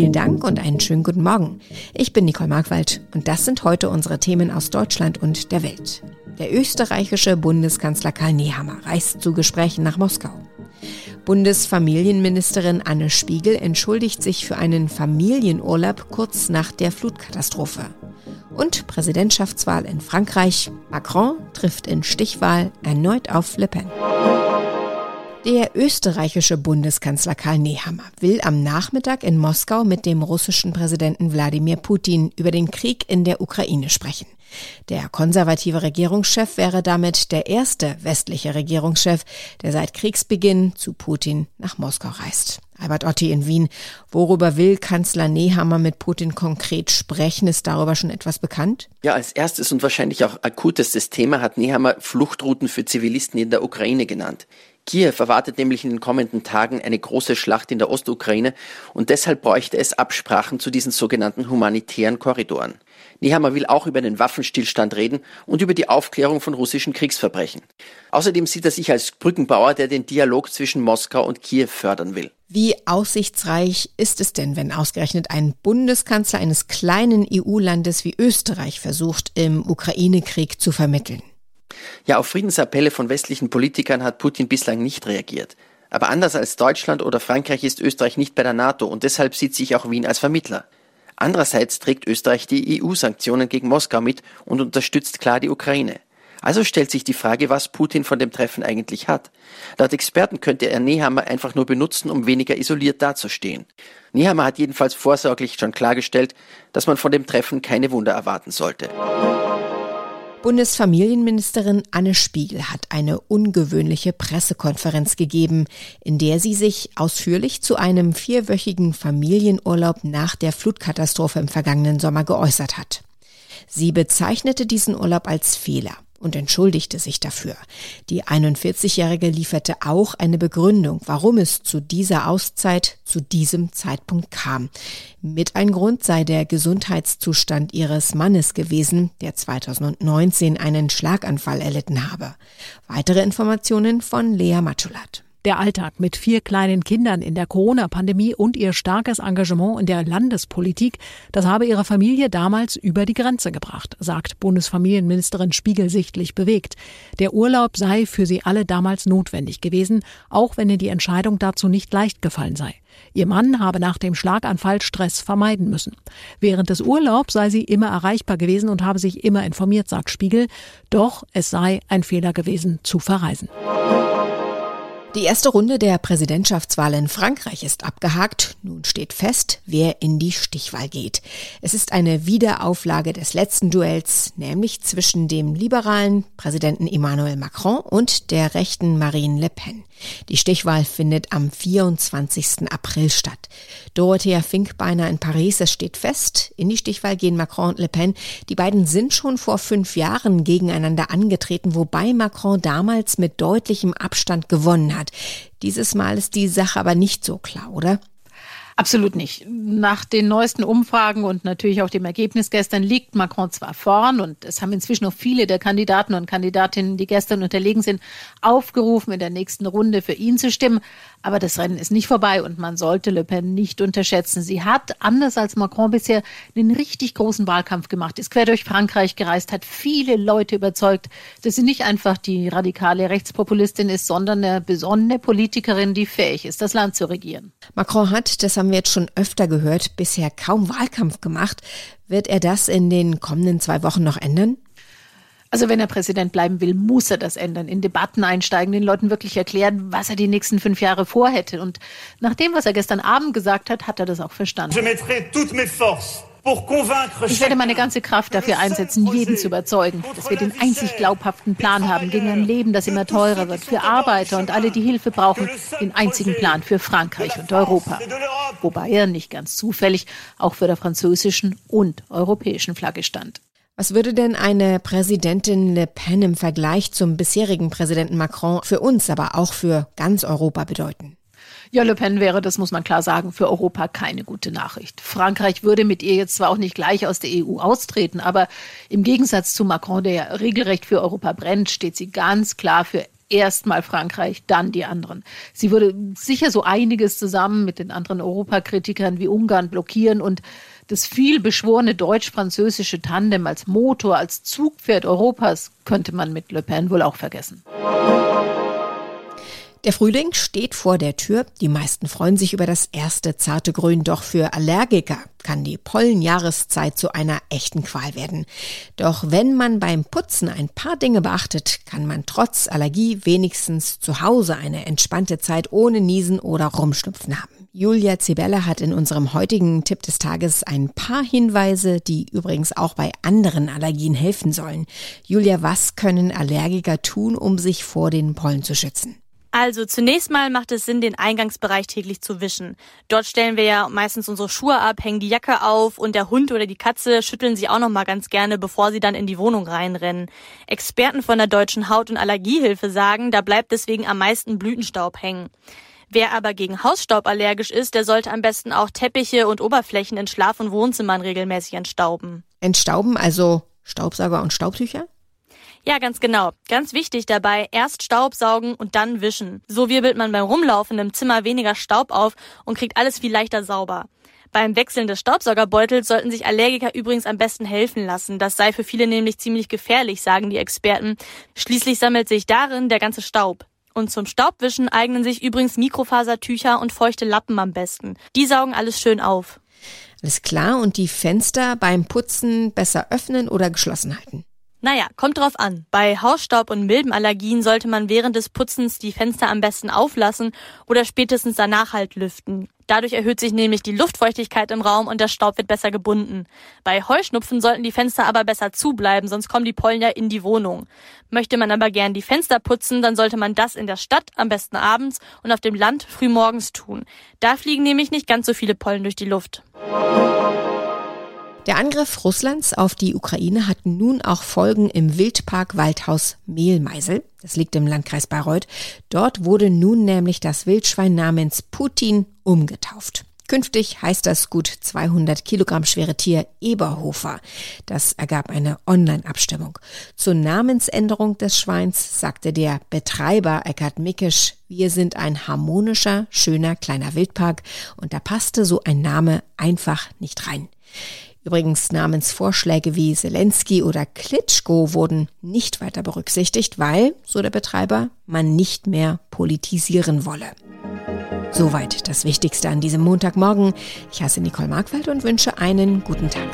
Vielen Dank und einen schönen guten Morgen. Ich bin Nicole Markwald und das sind heute unsere Themen aus Deutschland und der Welt. Der österreichische Bundeskanzler Karl Nehammer reist zu Gesprächen nach Moskau. Bundesfamilienministerin Anne Spiegel entschuldigt sich für einen Familienurlaub kurz nach der Flutkatastrophe. Und Präsidentschaftswahl in Frankreich. Macron trifft in Stichwahl erneut auf Le Pen. Der österreichische Bundeskanzler Karl Nehammer will am Nachmittag in Moskau mit dem russischen Präsidenten Wladimir Putin über den Krieg in der Ukraine sprechen. Der konservative Regierungschef wäre damit der erste westliche Regierungschef, der seit Kriegsbeginn zu Putin nach Moskau reist. Albert Otti in Wien. Worüber will Kanzler Nehammer mit Putin konkret sprechen? Ist darüber schon etwas bekannt? Ja, als erstes und wahrscheinlich auch akutestes Thema hat Nehammer Fluchtrouten für Zivilisten in der Ukraine genannt. Kiew erwartet nämlich in den kommenden Tagen eine große Schlacht in der Ostukraine und deshalb bräuchte es Absprachen zu diesen sogenannten humanitären Korridoren. Nehammer will auch über den Waffenstillstand reden und über die Aufklärung von russischen Kriegsverbrechen. Außerdem sieht er sich als Brückenbauer, der den Dialog zwischen Moskau und Kiew fördern will. Wie aussichtsreich ist es denn, wenn ausgerechnet ein Bundeskanzler eines kleinen EU-Landes wie Österreich versucht, im Ukraine-Krieg zu vermitteln? Ja, auf Friedensappelle von westlichen Politikern hat Putin bislang nicht reagiert. Aber anders als Deutschland oder Frankreich ist Österreich nicht bei der NATO und deshalb sieht sich auch Wien als Vermittler. Andererseits trägt Österreich die EU-Sanktionen gegen Moskau mit und unterstützt klar die Ukraine. Also stellt sich die Frage, was Putin von dem Treffen eigentlich hat. Laut Experten könnte er Nehammer einfach nur benutzen, um weniger isoliert dazustehen. Nehammer hat jedenfalls vorsorglich schon klargestellt, dass man von dem Treffen keine Wunder erwarten sollte. Bundesfamilienministerin Anne Spiegel hat eine ungewöhnliche Pressekonferenz gegeben, in der sie sich ausführlich zu einem vierwöchigen Familienurlaub nach der Flutkatastrophe im vergangenen Sommer geäußert hat. Sie bezeichnete diesen Urlaub als Fehler und entschuldigte sich dafür. Die 41-Jährige lieferte auch eine Begründung, warum es zu dieser Auszeit zu diesem Zeitpunkt kam. Mit ein Grund sei der Gesundheitszustand ihres Mannes gewesen, der 2019 einen Schlaganfall erlitten habe. Weitere Informationen von Lea Matschulat. Der Alltag mit vier kleinen Kindern in der Corona-Pandemie und ihr starkes Engagement in der Landespolitik, das habe ihre Familie damals über die Grenze gebracht, sagt Bundesfamilienministerin Spiegel sichtlich bewegt. Der Urlaub sei für sie alle damals notwendig gewesen, auch wenn ihr die Entscheidung dazu nicht leicht gefallen sei. Ihr Mann habe nach dem Schlaganfall Stress vermeiden müssen. Während des Urlaubs sei sie immer erreichbar gewesen und habe sich immer informiert, sagt Spiegel. Doch es sei ein Fehler gewesen, zu verreisen. Die erste Runde der Präsidentschaftswahl in Frankreich ist abgehakt. Nun steht fest, wer in die Stichwahl geht. Es ist eine Wiederauflage des letzten Duells, nämlich zwischen dem liberalen Präsidenten Emmanuel Macron und der rechten Marine Le Pen. Die Stichwahl findet am 24. April statt. Dorothea Finkbeiner in Paris, es steht fest, in die Stichwahl gehen Macron und Le Pen. Die beiden sind schon vor fünf Jahren gegeneinander angetreten, wobei Macron damals mit deutlichem Abstand gewonnen hat. Dieses Mal ist die Sache aber nicht so klar, oder? Absolut nicht. Nach den neuesten Umfragen und natürlich auch dem Ergebnis gestern liegt Macron zwar vorn und es haben inzwischen noch viele der Kandidaten und Kandidatinnen, die gestern unterlegen sind, aufgerufen, in der nächsten Runde für ihn zu stimmen. Aber das Rennen ist nicht vorbei und man sollte Le Pen nicht unterschätzen. Sie hat, anders als Macron bisher, einen richtig großen Wahlkampf gemacht, ist quer durch Frankreich gereist, hat viele Leute überzeugt, dass sie nicht einfach die radikale Rechtspopulistin ist, sondern eine besonnene Politikerin, die fähig ist, das Land zu regieren. Macron hat, das haben wir jetzt schon öfter gehört, bisher kaum Wahlkampf gemacht. Wird er das in den kommenden zwei Wochen noch ändern? Also wenn er Präsident bleiben will, muss er das ändern, in Debatten einsteigen, den Leuten wirklich erklären, was er die nächsten fünf Jahre vorhätte. Und nach dem, was er gestern Abend gesagt hat, hat er das auch verstanden. Ich werde meine ganze Kraft dafür einsetzen, jeden zu überzeugen, dass wir den einzig glaubhaften Plan haben gegen ein Leben, das immer teurer wird, für Arbeiter und alle, die Hilfe brauchen, den einzigen Plan für Frankreich und Europa. Wobei er nicht ganz zufällig auch für der französischen und europäischen Flagge stand. Was würde denn eine Präsidentin Le Pen im Vergleich zum bisherigen Präsidenten Macron für uns, aber auch für ganz Europa bedeuten? Ja, Le Pen wäre, das muss man klar sagen, für Europa keine gute Nachricht. Frankreich würde mit ihr jetzt zwar auch nicht gleich aus der EU austreten, aber im Gegensatz zu Macron, der ja regelrecht für Europa brennt, steht sie ganz klar für erstmal Frankreich, dann die anderen. Sie würde sicher so einiges zusammen mit den anderen Europakritikern wie Ungarn blockieren und das viel beschworene deutsch-französische Tandem als Motor, als Zugpferd Europas könnte man mit Le Pen wohl auch vergessen. Der Frühling steht vor der Tür. Die meisten freuen sich über das erste zarte Grün. Doch für Allergiker kann die Pollenjahreszeit zu einer echten Qual werden. Doch wenn man beim Putzen ein paar Dinge beachtet, kann man trotz Allergie wenigstens zu Hause eine entspannte Zeit ohne Niesen oder Rumschnupfen haben. Julia Zibella hat in unserem heutigen Tipp des Tages ein paar Hinweise, die übrigens auch bei anderen Allergien helfen sollen. Julia, was können Allergiker tun, um sich vor den Pollen zu schützen? Also zunächst mal macht es Sinn, den Eingangsbereich täglich zu wischen. Dort stellen wir ja meistens unsere Schuhe ab, hängen die Jacke auf und der Hund oder die Katze schütteln sie auch noch mal ganz gerne, bevor sie dann in die Wohnung reinrennen. Experten von der Deutschen Haut- und Allergiehilfe sagen, da bleibt deswegen am meisten Blütenstaub hängen. Wer aber gegen Hausstaub allergisch ist, der sollte am besten auch Teppiche und Oberflächen in Schlaf- und Wohnzimmern regelmäßig entstauben. Entstauben, also Staubsauger und Staubtücher? Ja, ganz genau. Ganz wichtig dabei, erst Staubsaugen und dann wischen. So wirbelt man beim Rumlaufen im Zimmer weniger Staub auf und kriegt alles viel leichter sauber. Beim Wechseln des Staubsaugerbeutels sollten sich Allergiker übrigens am besten helfen lassen. Das sei für viele nämlich ziemlich gefährlich, sagen die Experten. Schließlich sammelt sich darin der ganze Staub. Und zum Staubwischen eignen sich übrigens Mikrofasertücher und feuchte Lappen am besten. Die saugen alles schön auf. Alles klar. Und die Fenster beim Putzen besser öffnen oder geschlossen halten? Naja, kommt drauf an. Bei Hausstaub- und Milbenallergien sollte man während des Putzens die Fenster am besten auflassen oder spätestens danach halt lüften. Dadurch erhöht sich nämlich die Luftfeuchtigkeit im Raum und der Staub wird besser gebunden. Bei Heuschnupfen sollten die Fenster aber besser zubleiben, sonst kommen die Pollen ja in die Wohnung. Möchte man aber gern die Fenster putzen, dann sollte man das in der Stadt am besten abends und auf dem Land frühmorgens tun. Da fliegen nämlich nicht ganz so viele Pollen durch die Luft. Der Angriff Russlands auf die Ukraine hat nun auch Folgen im Wildpark Waldhaus Mehlmeisel. Das liegt im Landkreis Bayreuth. Dort wurde nun nämlich das Wildschwein namens Putin umgetauft. Künftig heißt das gut 200 Kilogramm schwere Tier Eberhofer. Das ergab eine Online-Abstimmung. Zur Namensänderung des Schweins sagte der Betreiber Eckhard Mickisch, wir sind ein harmonischer, schöner kleiner Wildpark und da passte so ein Name einfach nicht rein. Übrigens Namensvorschläge wie Zelensky oder Klitschko wurden nicht weiter berücksichtigt, weil, so der Betreiber, man nicht mehr politisieren wolle. Soweit das Wichtigste an diesem Montagmorgen. Ich heiße Nicole Markwald und wünsche einen guten Tag.